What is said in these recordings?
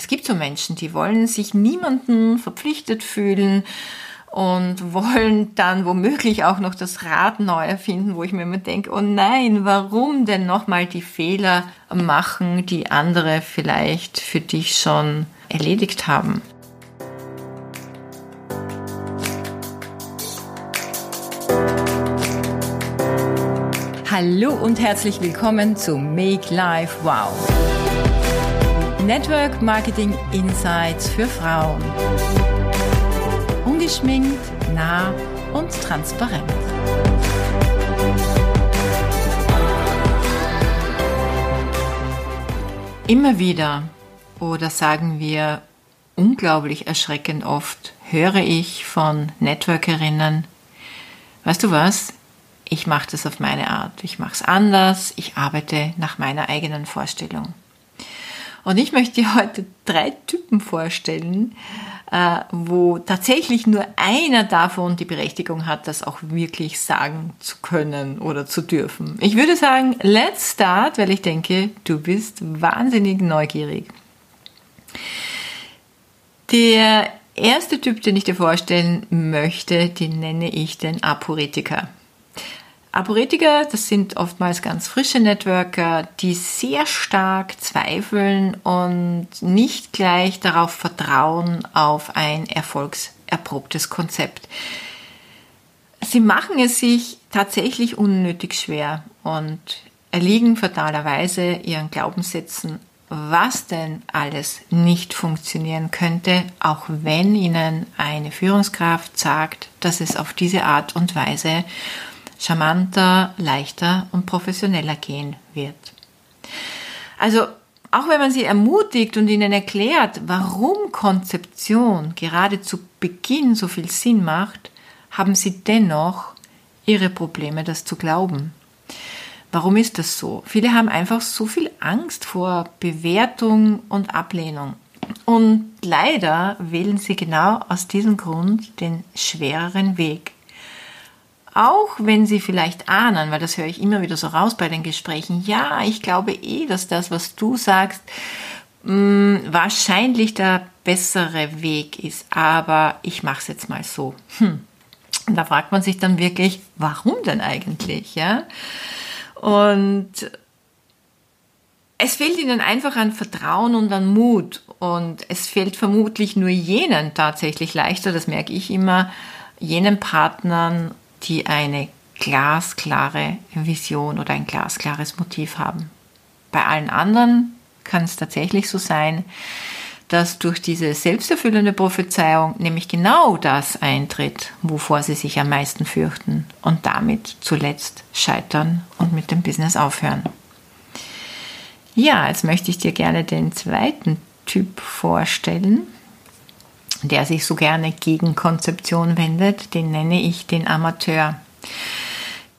Es gibt so Menschen, die wollen sich niemanden verpflichtet fühlen und wollen dann womöglich auch noch das Rad neu erfinden, wo ich mir immer denke, oh nein, warum denn nochmal die Fehler machen, die andere vielleicht für dich schon erledigt haben? Hallo und herzlich willkommen zu Make Life Wow. Network Marketing Insights für Frauen. Ungeschminkt, nah und transparent. Immer wieder, oder sagen wir unglaublich erschreckend oft, höre ich von Networkerinnen, weißt du was, ich mache das auf meine Art, ich mache es anders, ich arbeite nach meiner eigenen Vorstellung. Und ich möchte dir heute drei Typen vorstellen, äh, wo tatsächlich nur einer davon die Berechtigung hat, das auch wirklich sagen zu können oder zu dürfen. Ich würde sagen, let's start, weil ich denke, du bist wahnsinnig neugierig. Der erste Typ, den ich dir vorstellen möchte, den nenne ich den Aporetiker. Aporetiker, das sind oftmals ganz frische Networker, die sehr stark zweifeln und nicht gleich darauf vertrauen auf ein erfolgserprobtes Konzept. Sie machen es sich tatsächlich unnötig schwer und erliegen fatalerweise ihren Glaubenssätzen, was denn alles nicht funktionieren könnte, auch wenn ihnen eine Führungskraft sagt, dass es auf diese Art und Weise charmanter, leichter und professioneller gehen wird. Also auch wenn man sie ermutigt und ihnen erklärt, warum Konzeption gerade zu Beginn so viel Sinn macht, haben sie dennoch ihre Probleme, das zu glauben. Warum ist das so? Viele haben einfach so viel Angst vor Bewertung und Ablehnung. Und leider wählen sie genau aus diesem Grund den schwereren Weg auch wenn sie vielleicht ahnen, weil das höre ich immer wieder so raus bei den Gesprächen, ja, ich glaube eh, dass das, was du sagst, mh, mm, wahrscheinlich der bessere Weg ist, aber ich mache es jetzt mal so. Hm. Und da fragt man sich dann wirklich, warum denn eigentlich, ja? Und es fehlt ihnen einfach an Vertrauen und an Mut. Und es fällt vermutlich nur jenen tatsächlich leichter, das merke ich immer, jenen Partnern die eine glasklare Vision oder ein glasklares Motiv haben. Bei allen anderen kann es tatsächlich so sein, dass durch diese selbsterfüllende Prophezeiung nämlich genau das eintritt, wovor sie sich am meisten fürchten und damit zuletzt scheitern und mit dem Business aufhören. Ja, jetzt möchte ich dir gerne den zweiten Typ vorstellen der sich so gerne gegen Konzeption wendet, den nenne ich den Amateur.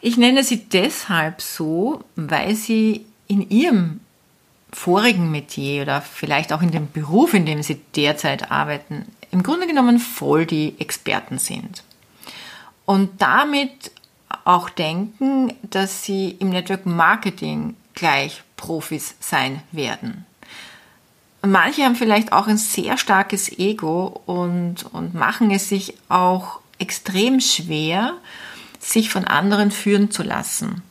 Ich nenne sie deshalb so, weil sie in ihrem vorigen Metier oder vielleicht auch in dem Beruf, in dem sie derzeit arbeiten, im Grunde genommen voll die Experten sind. Und damit auch denken, dass sie im Network Marketing gleich Profis sein werden. Manche haben vielleicht auch ein sehr starkes Ego und, und machen es sich auch extrem schwer, sich von anderen führen zu lassen.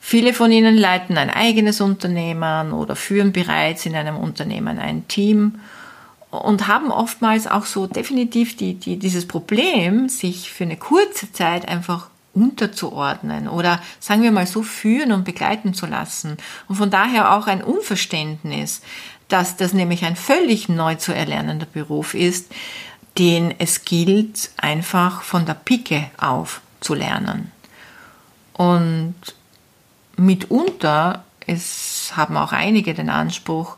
Viele von ihnen leiten ein eigenes Unternehmen oder führen bereits in einem Unternehmen ein Team und haben oftmals auch so definitiv die, die, dieses Problem, sich für eine kurze Zeit einfach unterzuordnen oder sagen wir mal so führen und begleiten zu lassen und von daher auch ein Unverständnis, dass das nämlich ein völlig neu zu erlernender Beruf ist, den es gilt, einfach von der Pike auf zu lernen. Und mitunter, es haben auch einige den Anspruch,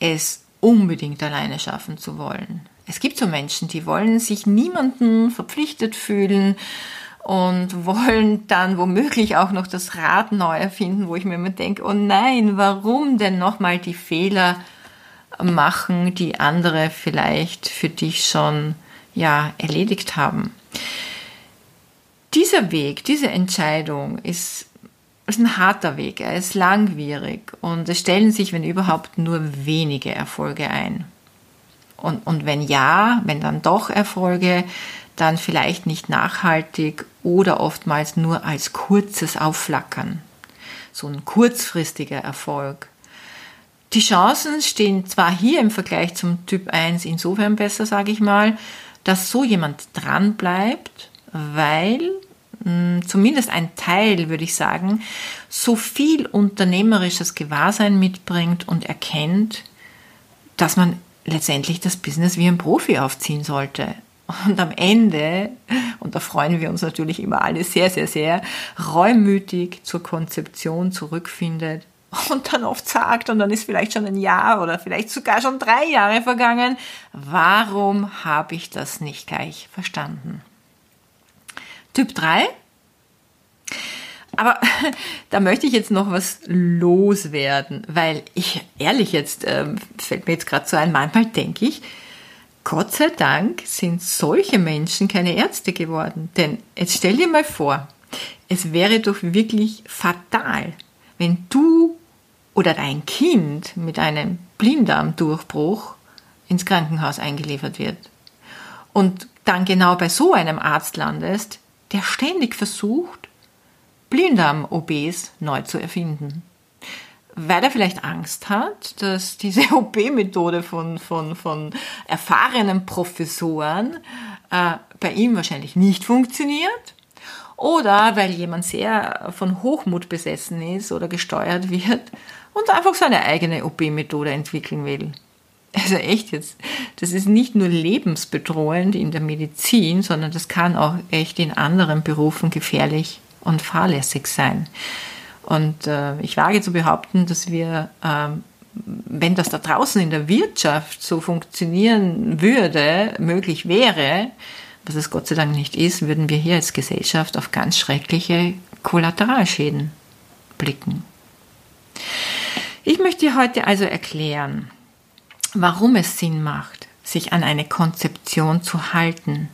es unbedingt alleine schaffen zu wollen. Es gibt so Menschen, die wollen sich niemanden verpflichtet fühlen, und wollen dann womöglich auch noch das Rad neu erfinden, wo ich mir immer denke, oh nein, warum denn nochmal die Fehler machen, die andere vielleicht für dich schon ja erledigt haben. Dieser Weg, diese Entscheidung ist ist ein harter Weg, er ist langwierig und es stellen sich, wenn überhaupt, nur wenige Erfolge ein. Und, und wenn ja, wenn dann doch Erfolge, dann vielleicht nicht nachhaltig oder oftmals nur als kurzes Aufflackern. So ein kurzfristiger Erfolg. Die Chancen stehen zwar hier im Vergleich zum Typ 1 insofern besser, sage ich mal, dass so jemand dran bleibt, weil hm, zumindest ein Teil, würde ich sagen, so viel unternehmerisches Gewahrsein mitbringt und erkennt, dass man letztendlich das Business wie ein Profi aufziehen sollte. Und am Ende, und da freuen wir uns natürlich immer alle sehr, sehr, sehr, reumütig zur Konzeption zurückfindet und dann oft sagt, und dann ist vielleicht schon ein Jahr oder vielleicht sogar schon drei Jahre vergangen, warum habe ich das nicht gleich verstanden? Typ 3 aber da möchte ich jetzt noch was loswerden, weil ich ehrlich jetzt, ähm, fällt mir jetzt gerade so ein, manchmal denke ich, Gott sei Dank sind solche Menschen keine Ärzte geworden. Denn jetzt stell dir mal vor, es wäre doch wirklich fatal, wenn du oder dein Kind mit einem Blinddarmdurchbruch ins Krankenhaus eingeliefert wird. Und dann genau bei so einem Arzt landest, der ständig versucht, Blinddarm-OBs neu zu erfinden. Weil er vielleicht Angst hat, dass diese OP-Methode von, von, von erfahrenen Professoren äh, bei ihm wahrscheinlich nicht funktioniert. Oder weil jemand sehr von Hochmut besessen ist oder gesteuert wird und einfach seine eigene OP-Methode entwickeln will. Also echt jetzt, das ist nicht nur lebensbedrohend in der Medizin, sondern das kann auch echt in anderen Berufen gefährlich und fahrlässig sein. Und äh, ich wage zu behaupten, dass wir, äh, wenn das da draußen in der Wirtschaft so funktionieren würde, möglich wäre, was es Gott sei Dank nicht ist, würden wir hier als Gesellschaft auf ganz schreckliche Kollateralschäden blicken. Ich möchte dir heute also erklären, warum es Sinn macht, sich an eine Konzeption zu halten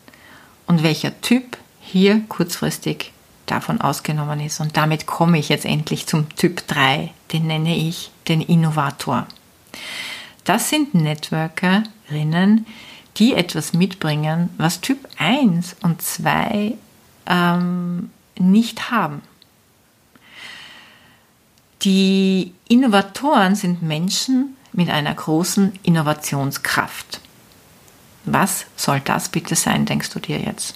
und welcher Typ hier kurzfristig davon ausgenommen ist. Und damit komme ich jetzt endlich zum Typ 3, den nenne ich den Innovator. Das sind Networkerinnen, die etwas mitbringen, was Typ 1 und 2 ähm, nicht haben. Die Innovatoren sind Menschen mit einer großen Innovationskraft. Was soll das bitte sein, denkst du dir jetzt?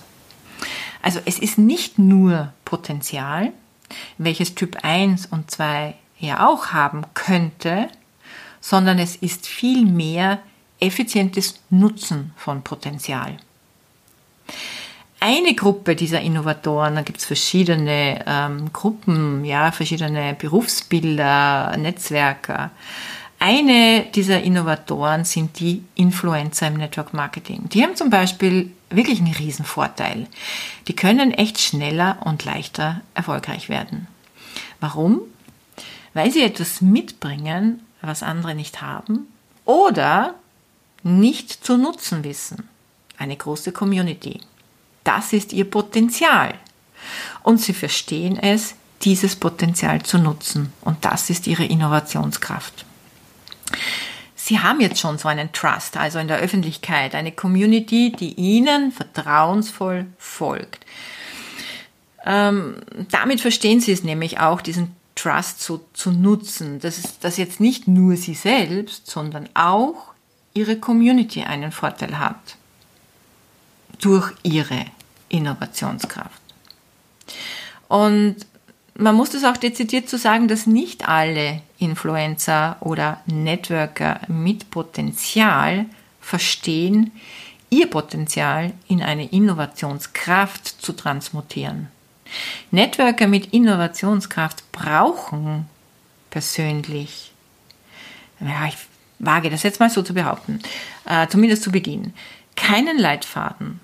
Also es ist nicht nur Potenzial, welches Typ 1 und 2 ja auch haben könnte, sondern es ist vielmehr effizientes Nutzen von Potenzial. Eine Gruppe dieser Innovatoren, da gibt es verschiedene ähm, Gruppen, ja, verschiedene Berufsbilder, Netzwerker, eine dieser Innovatoren sind die Influencer im Network Marketing. Die haben zum Beispiel wirklich einen Riesenvorteil. Die können echt schneller und leichter erfolgreich werden. Warum? Weil sie etwas mitbringen, was andere nicht haben oder nicht zu nutzen wissen. Eine große Community. Das ist ihr Potenzial. Und sie verstehen es, dieses Potenzial zu nutzen. Und das ist ihre Innovationskraft. Sie haben jetzt schon so einen Trust, also in der Öffentlichkeit, eine Community, die Ihnen vertrauensvoll folgt. Ähm, damit verstehen Sie es nämlich auch, diesen Trust so zu nutzen, dass, dass jetzt nicht nur Sie selbst, sondern auch Ihre Community einen Vorteil hat durch Ihre Innovationskraft. Und man muss das auch dezidiert zu so sagen, dass nicht alle Influencer oder Networker mit Potenzial verstehen, ihr Potenzial in eine Innovationskraft zu transmutieren. Networker mit Innovationskraft brauchen persönlich, ja, ich wage das jetzt mal so zu behaupten, äh, zumindest zu Beginn, keinen Leitfaden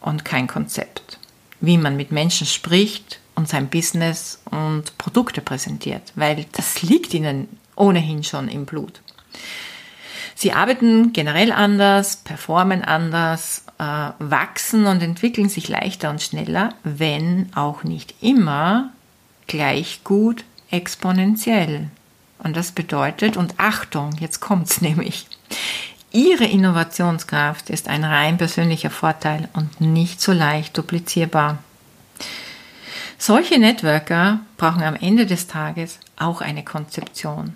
und kein Konzept, wie man mit Menschen spricht und sein Business und Produkte präsentiert, weil das liegt ihnen ohnehin schon im Blut. Sie arbeiten generell anders, performen anders, äh, wachsen und entwickeln sich leichter und schneller, wenn auch nicht immer gleich gut exponentiell. Und das bedeutet, und Achtung, jetzt kommt's nämlich, Ihre Innovationskraft ist ein rein persönlicher Vorteil und nicht so leicht duplizierbar. Solche Networker brauchen am Ende des Tages auch eine Konzeption,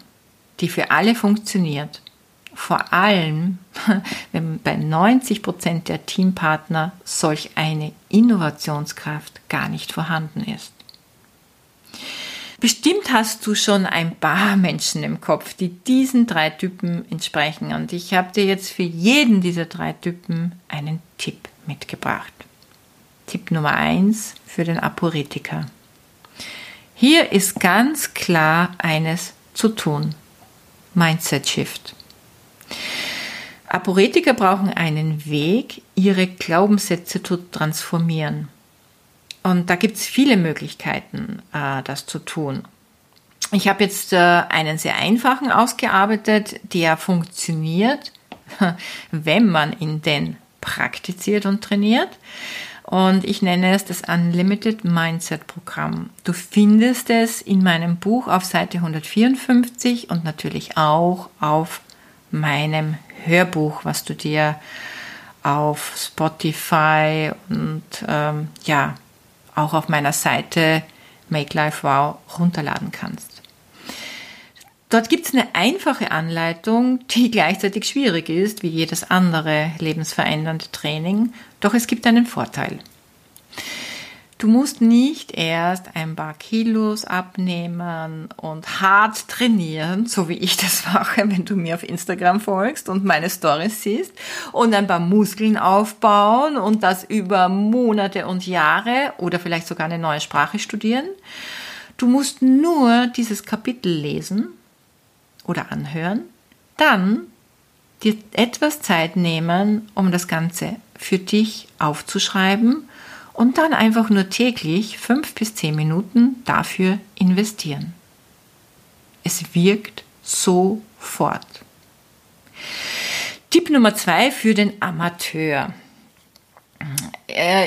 die für alle funktioniert. Vor allem, wenn bei 90 Prozent der Teampartner solch eine Innovationskraft gar nicht vorhanden ist. Bestimmt hast du schon ein paar Menschen im Kopf, die diesen drei Typen entsprechen. Und ich habe dir jetzt für jeden dieser drei Typen einen Tipp mitgebracht. Tipp Nummer eins für den Aporetiker. Hier ist ganz klar eines zu tun. Mindset Shift. Aporetiker brauchen einen Weg, ihre Glaubenssätze zu transformieren. Und da gibt es viele Möglichkeiten, äh, das zu tun. Ich habe jetzt äh, einen sehr einfachen ausgearbeitet, der funktioniert, wenn man ihn denn praktiziert und trainiert. Und ich nenne es das Unlimited Mindset Programm. Du findest es in meinem Buch auf Seite 154 und natürlich auch auf meinem Hörbuch, was du dir auf Spotify und ähm, ja auch auf meiner Seite Make Life Wow runterladen kannst. Dort gibt es eine einfache Anleitung, die gleichzeitig schwierig ist wie jedes andere lebensverändernde Training, doch es gibt einen Vorteil. Du musst nicht erst ein paar Kilos abnehmen und hart trainieren, so wie ich das mache, wenn du mir auf Instagram folgst und meine Stories siehst, und ein paar Muskeln aufbauen und das über Monate und Jahre oder vielleicht sogar eine neue Sprache studieren. Du musst nur dieses Kapitel lesen oder anhören, dann dir etwas Zeit nehmen, um das Ganze für dich aufzuschreiben und dann einfach nur täglich fünf bis zehn Minuten dafür investieren. Es wirkt sofort. Tipp Nummer zwei für den Amateur.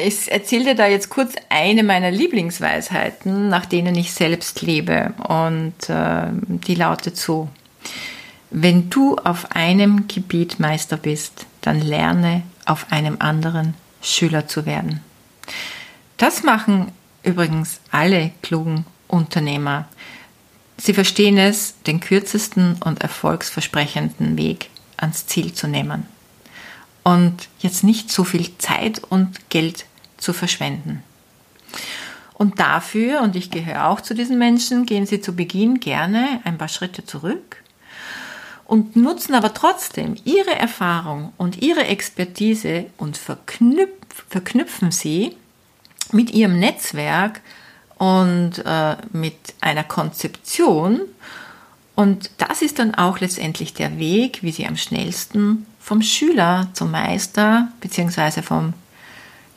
Ich erzähle dir da jetzt kurz eine meiner Lieblingsweisheiten, nach denen ich selbst lebe. Und äh, die lautet so. Wenn du auf einem Gebiet Meister bist, dann lerne auf einem anderen Schüler zu werden. Das machen übrigens alle klugen Unternehmer. Sie verstehen es, den kürzesten und erfolgsversprechenden Weg ans Ziel zu nehmen und jetzt nicht so viel Zeit und Geld zu verschwenden. Und dafür, und ich gehöre auch zu diesen Menschen, gehen sie zu Beginn gerne ein paar Schritte zurück und nutzen aber trotzdem ihre Erfahrung und ihre Expertise und verknüpfen verknüpfen sie mit ihrem Netzwerk und äh, mit einer Konzeption. Und das ist dann auch letztendlich der Weg, wie sie am schnellsten vom Schüler zum Meister bzw. vom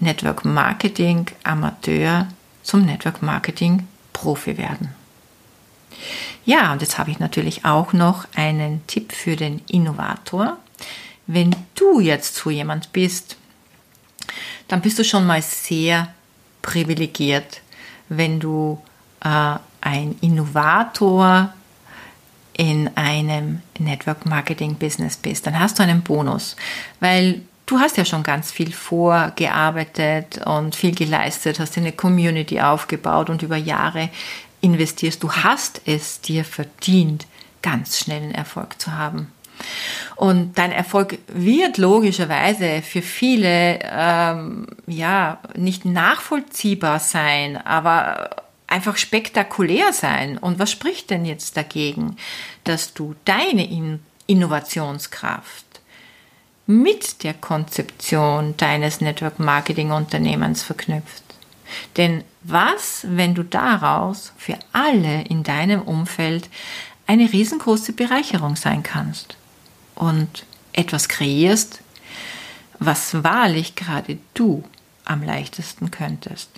Network Marketing Amateur zum Network Marketing Profi werden. Ja, und jetzt habe ich natürlich auch noch einen Tipp für den Innovator. Wenn du jetzt so jemand bist, dann bist du schon mal sehr privilegiert, wenn du äh, ein Innovator in einem Network Marketing Business bist. Dann hast du einen Bonus, weil du hast ja schon ganz viel vorgearbeitet und viel geleistet, hast eine Community aufgebaut und über Jahre investierst. Du hast es dir verdient, ganz schnellen Erfolg zu haben. Und dein Erfolg wird logischerweise für viele ähm, ja nicht nachvollziehbar sein, aber einfach spektakulär sein. Und was spricht denn jetzt dagegen, dass du deine In Innovationskraft mit der Konzeption deines Network Marketing Unternehmens verknüpft? Denn was, wenn du daraus für alle in deinem Umfeld eine riesengroße Bereicherung sein kannst? und etwas kreierst, was wahrlich gerade du am leichtesten könntest.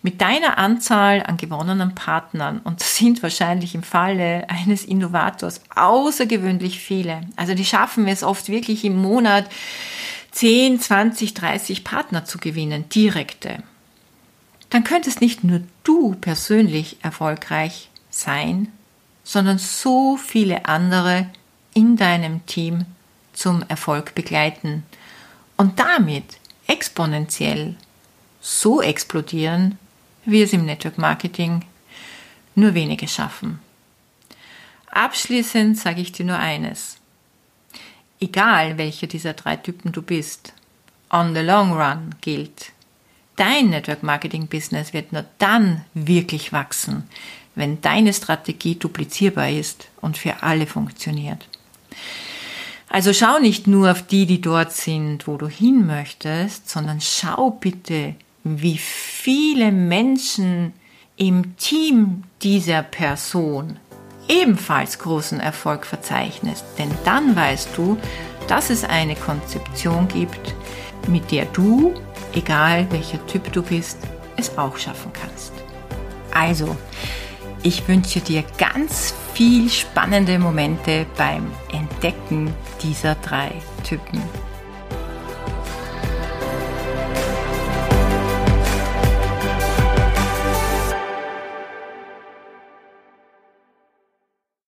Mit deiner Anzahl an gewonnenen Partnern, und das sind wahrscheinlich im Falle eines Innovators außergewöhnlich viele, also die schaffen es oft wirklich im Monat 10, 20, 30 Partner zu gewinnen, direkte, dann könntest nicht nur du persönlich erfolgreich sein, sondern so viele andere in deinem Team zum Erfolg begleiten und damit exponentiell so explodieren, wie es im Network Marketing nur wenige schaffen. Abschließend sage ich dir nur eines. Egal welcher dieser drei Typen du bist, on the long run gilt, dein Network Marketing Business wird nur dann wirklich wachsen, wenn deine Strategie duplizierbar ist und für alle funktioniert. Also schau nicht nur auf die, die dort sind, wo du hin möchtest, sondern schau bitte, wie viele Menschen im Team dieser Person ebenfalls großen Erfolg verzeichnest. Denn dann weißt du, dass es eine Konzeption gibt, mit der du, egal welcher Typ du bist, es auch schaffen kannst. Also, ich wünsche dir ganz viel spannende Momente beim Entdecken dieser drei Typen.